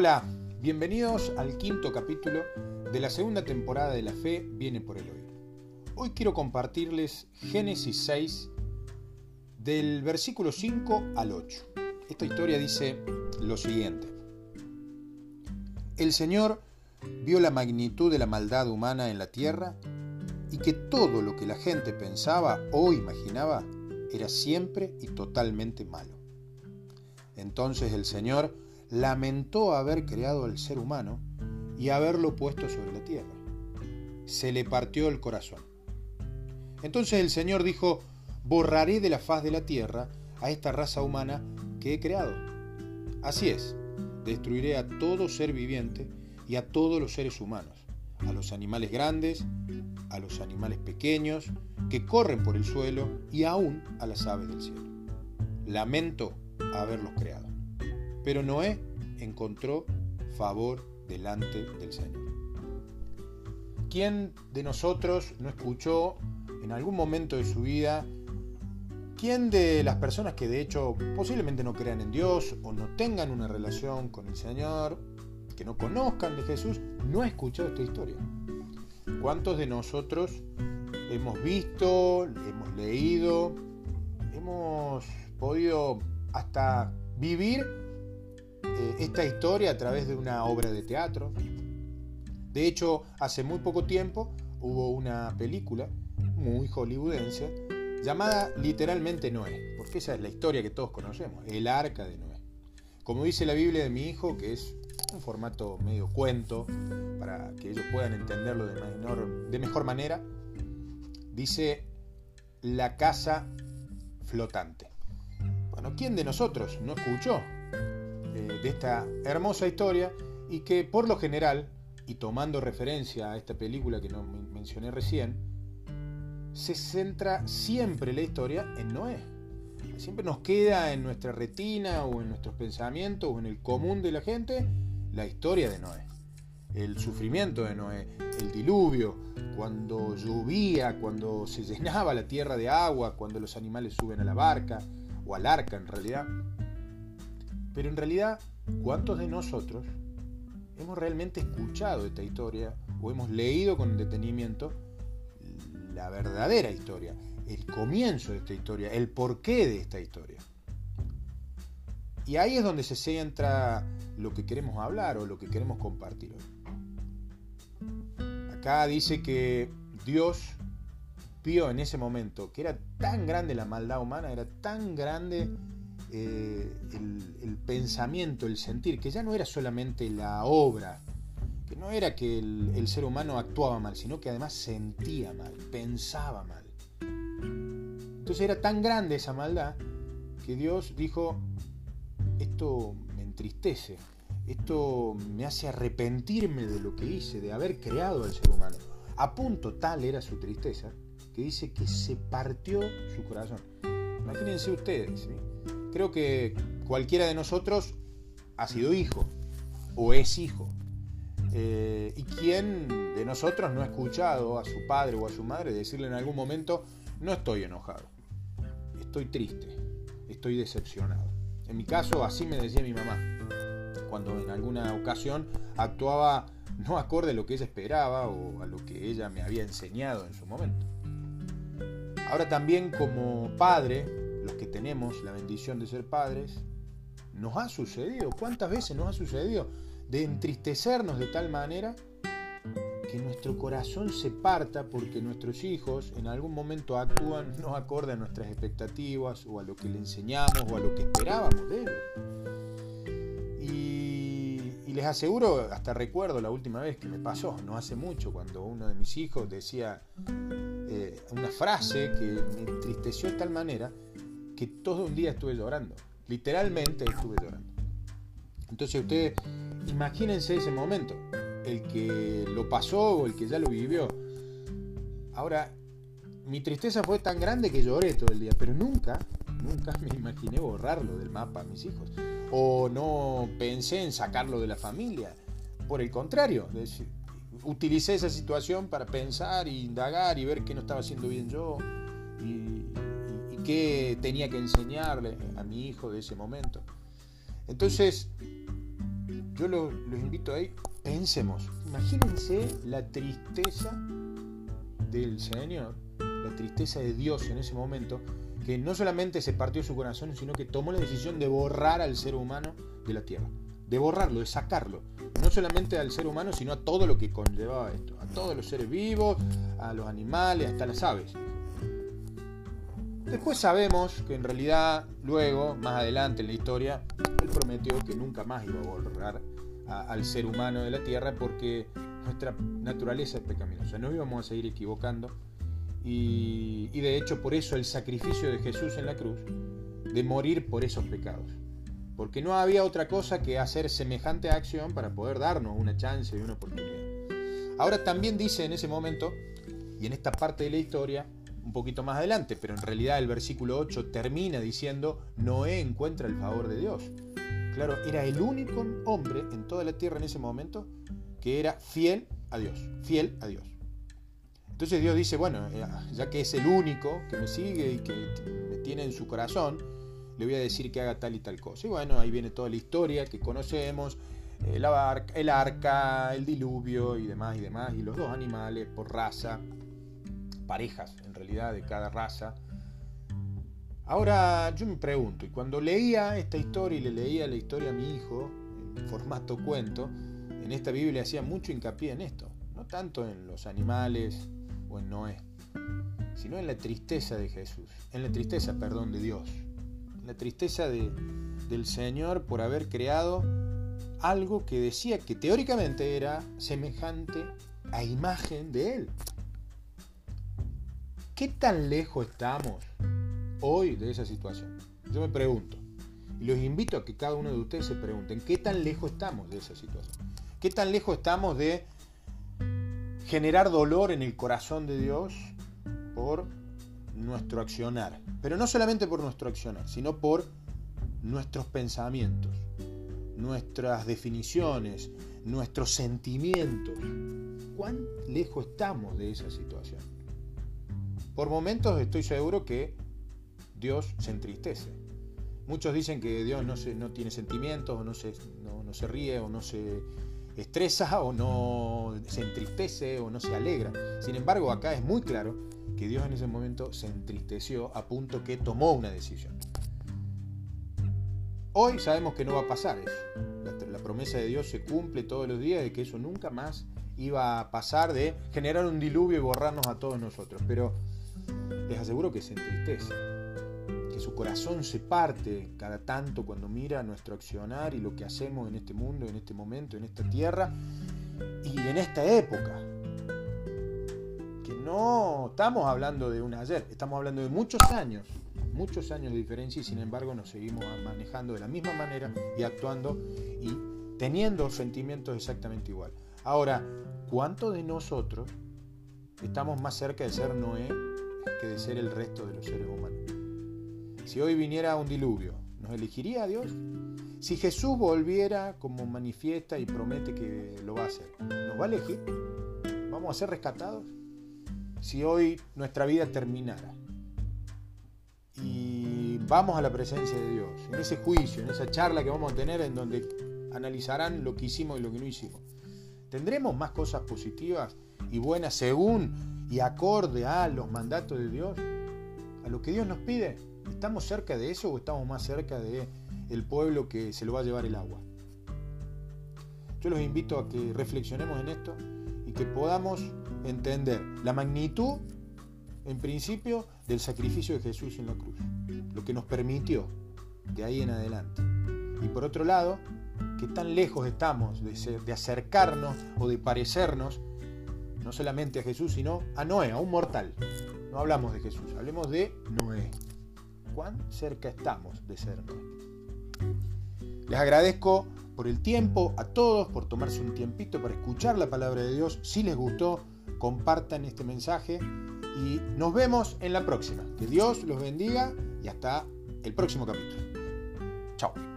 Hola, bienvenidos al quinto capítulo de la segunda temporada de La Fe viene por el hoy. Hoy quiero compartirles Génesis 6 del versículo 5 al 8. Esta historia dice lo siguiente. El Señor vio la magnitud de la maldad humana en la tierra y que todo lo que la gente pensaba o imaginaba era siempre y totalmente malo. Entonces el Señor lamentó haber creado al ser humano y haberlo puesto sobre la tierra. Se le partió el corazón. Entonces el Señor dijo, borraré de la faz de la tierra a esta raza humana que he creado. Así es, destruiré a todo ser viviente y a todos los seres humanos, a los animales grandes, a los animales pequeños que corren por el suelo y aún a las aves del cielo. Lamento haberlos creado. Pero Noé encontró favor delante del Señor. ¿Quién de nosotros no escuchó en algún momento de su vida, quién de las personas que de hecho posiblemente no crean en Dios o no tengan una relación con el Señor, que no conozcan de Jesús, no ha escuchado esta historia? ¿Cuántos de nosotros hemos visto, hemos leído, hemos podido hasta vivir eh, esta historia a través de una obra de teatro. De hecho, hace muy poco tiempo hubo una película muy hollywoodense llamada literalmente Noé, porque esa es la historia que todos conocemos, el arca de Noé. Como dice la Biblia de mi hijo, que es un formato medio cuento, para que ellos puedan entenderlo de, de mejor manera, dice la casa flotante. Bueno, ¿quién de nosotros no escuchó eh, de esta hermosa historia y que por lo general, y tomando referencia a esta película que no mencioné recién, se centra siempre la historia en Noé. Siempre nos queda en nuestra retina o en nuestros pensamientos o en el común de la gente la historia de Noé. El sufrimiento de Noé, el diluvio, cuando llovía, cuando se llenaba la tierra de agua, cuando los animales suben a la barca, o al arca en realidad. Pero en realidad, ¿cuántos de nosotros hemos realmente escuchado esta historia o hemos leído con detenimiento la verdadera historia, el comienzo de esta historia, el porqué de esta historia? Y ahí es donde se centra lo que queremos hablar o lo que queremos compartir hoy. Acá dice que Dios vio en ese momento que era tan grande la maldad humana, era tan grande eh, el, pensamiento, el sentir, que ya no era solamente la obra, que no era que el, ser humano actuaba mal, sino que además sentía mal, pensaba mal. Entonces era tan grande esa maldad que Dios dijo, esto me entristece, esto me hace arrepentirme de lo que hice, de haber creado al ser humano. A punto tal era su tristeza que dice que se partió su corazón. Imagínense ustedes, creo que cualquiera de nosotros ha sido hijo o es hijo. Eh, ¿Y quién de nosotros no ha escuchado a su padre o a su madre decirle en algún momento, no estoy enojado, estoy triste, estoy decepcionado? En mi caso, así me decía mi mamá, cuando en alguna ocasión actuaba no acorde a lo que ella esperaba o a lo que ella me había enseñado en su momento. Ahora también como padre, los que tenemos la bendición de ser padres, nos ha sucedido, ¿cuántas veces nos ha sucedido de entristecernos de tal manera que nuestro corazón se parta porque nuestros hijos en algún momento actúan no acorde a nuestras expectativas o a lo que le enseñamos o a lo que esperábamos de ellos? Y, les aseguro, hasta recuerdo la última vez que me pasó, no hace mucho, cuando uno de mis hijos decía eh, una frase que me entristeció de tal manera que todo un día estuve llorando. Literalmente estuve llorando. Entonces ustedes imagínense ese momento, el que lo pasó o el que ya lo vivió. Ahora, mi tristeza fue tan grande que lloré todo el día, pero nunca, nunca me imaginé borrarlo del mapa a mis hijos. O no pensé en sacarlo de la familia. Por el contrario, utilicé esa situación para pensar, indagar y ver qué no estaba haciendo bien yo. Qué tenía que enseñarle a mi hijo de ese momento. Entonces, yo los, invito ahí, pensemos, imagínense. La tristeza del Señor, la tristeza de Dios en ese momento, que no solamente se partió su corazón, sino que tomó la decisión de borrar al ser humano de la tierra, de borrarlo, de sacarlo, no solamente al ser humano, sino a todo lo que conllevaba esto, a todos los seres vivos, a los animales, hasta las aves. Después sabemos que en realidad, luego, más adelante en la historia, él prometió que nunca más iba a borrar al ser humano de la tierra porque nuestra naturaleza es pecaminosa. No íbamos a seguir equivocando. Y, y de hecho, por eso el sacrificio de Jesús en la cruz, de morir por esos pecados. Porque no había otra cosa que hacer semejante acción para poder darnos una chance y una oportunidad. Ahora también dice en ese momento, y en esta parte de la historia, un poquito más adelante, pero en realidad el versículo 8 termina diciendo, Noé encuentra el favor de Dios. Claro, era el único hombre en toda la tierra en ese momento que era fiel a Dios, fiel a Dios. Entonces Dios dice, bueno, eh, ya que es el único que me sigue y que me tiene en su corazón, le voy a decir que haga tal y tal cosa. Y bueno, ahí viene toda la historia que conocemos, el arca, el, arca, el diluvio y demás y demás, y los dos animales por raza, parejas en realidad de cada raza. Ahora yo me pregunto, y cuando leía esta historia y le leía la historia a mi hijo, en formato cuento, en esta Biblia hacía mucho hincapié en esto, no tanto en los animales o en Noé, sino en la tristeza de Jesús, en la tristeza, perdón, de Dios, en la tristeza de, del Señor por haber creado algo que decía que teóricamente era semejante a imagen de Él. ¿Qué tan lejos estamos hoy de esa situación? Yo me pregunto, y los invito a que cada uno de ustedes se pregunten, ¿qué tan lejos estamos de esa situación? ¿Qué tan lejos estamos de generar dolor en el corazón de Dios por nuestro accionar? Pero no solamente por nuestro accionar, sino por nuestros pensamientos, nuestras definiciones, nuestros sentimientos. ¿Cuán lejos estamos de esa situación? Por momentos estoy seguro que Dios se entristece. Muchos dicen que Dios no, tiene sentimientos, o no se, ríe, o no se estresa, o no se entristece, o no se alegra. Sin embargo, acá es muy claro que Dios en ese momento se entristeció a punto que tomó una decisión. Hoy sabemos que no va a pasar eso. La, promesa de Dios se cumple todos los días de que eso nunca más iba a pasar de generar un diluvio y borrarnos a todos nosotros. Pero les aseguro que se entristece, que su corazón se parte cada tanto cuando mira nuestro accionar y lo que hacemos en este mundo, en este momento, en esta tierra y en esta época. Que no estamos hablando de un ayer, estamos hablando de muchos años, muchos años de diferencia y sin embargo nos seguimos manejando de la misma manera y actuando y teniendo sentimientos exactamente igual. Ahora, ¿cuántos de nosotros estamos más cerca de ser Noé que de ser el resto de los seres humanos. Si hoy viniera un diluvio, ¿nos elegiría Dios? Si Jesús volviera como manifiesta y promete que lo va a hacer, ¿nos va a elegir? ¿Vamos a ser rescatados? Si hoy nuestra vida terminara y vamos a la presencia de Dios, en ese juicio, en esa charla que vamos a tener en donde analizarán lo que hicimos y lo que no hicimos, ¿tendremos más cosas positivas y buenas según y acorde a los mandatos de Dios, a lo que Dios nos pide. ¿Estamos cerca de eso o estamos más cerca de el pueblo que se lo va a llevar el agua? Yo los invito a que reflexionemos en esto y que podamos entender la magnitud, en principio, del sacrificio de Jesús en la cruz, lo que nos permitió de ahí en adelante. Y por otro lado, que tan lejos estamos de, de acercarnos o de parecernos no solamente a Jesús, sino a Noé, a un mortal. No hablamos de Jesús, hablemos de Noé. ¿Cuán cerca estamos de ser Noé? Les agradezco por el tiempo, a todos, por tomarse un tiempito para escuchar la palabra de Dios. Si les gustó, compartan este mensaje y nos vemos en la próxima. Que Dios los bendiga y hasta el próximo capítulo. Chao.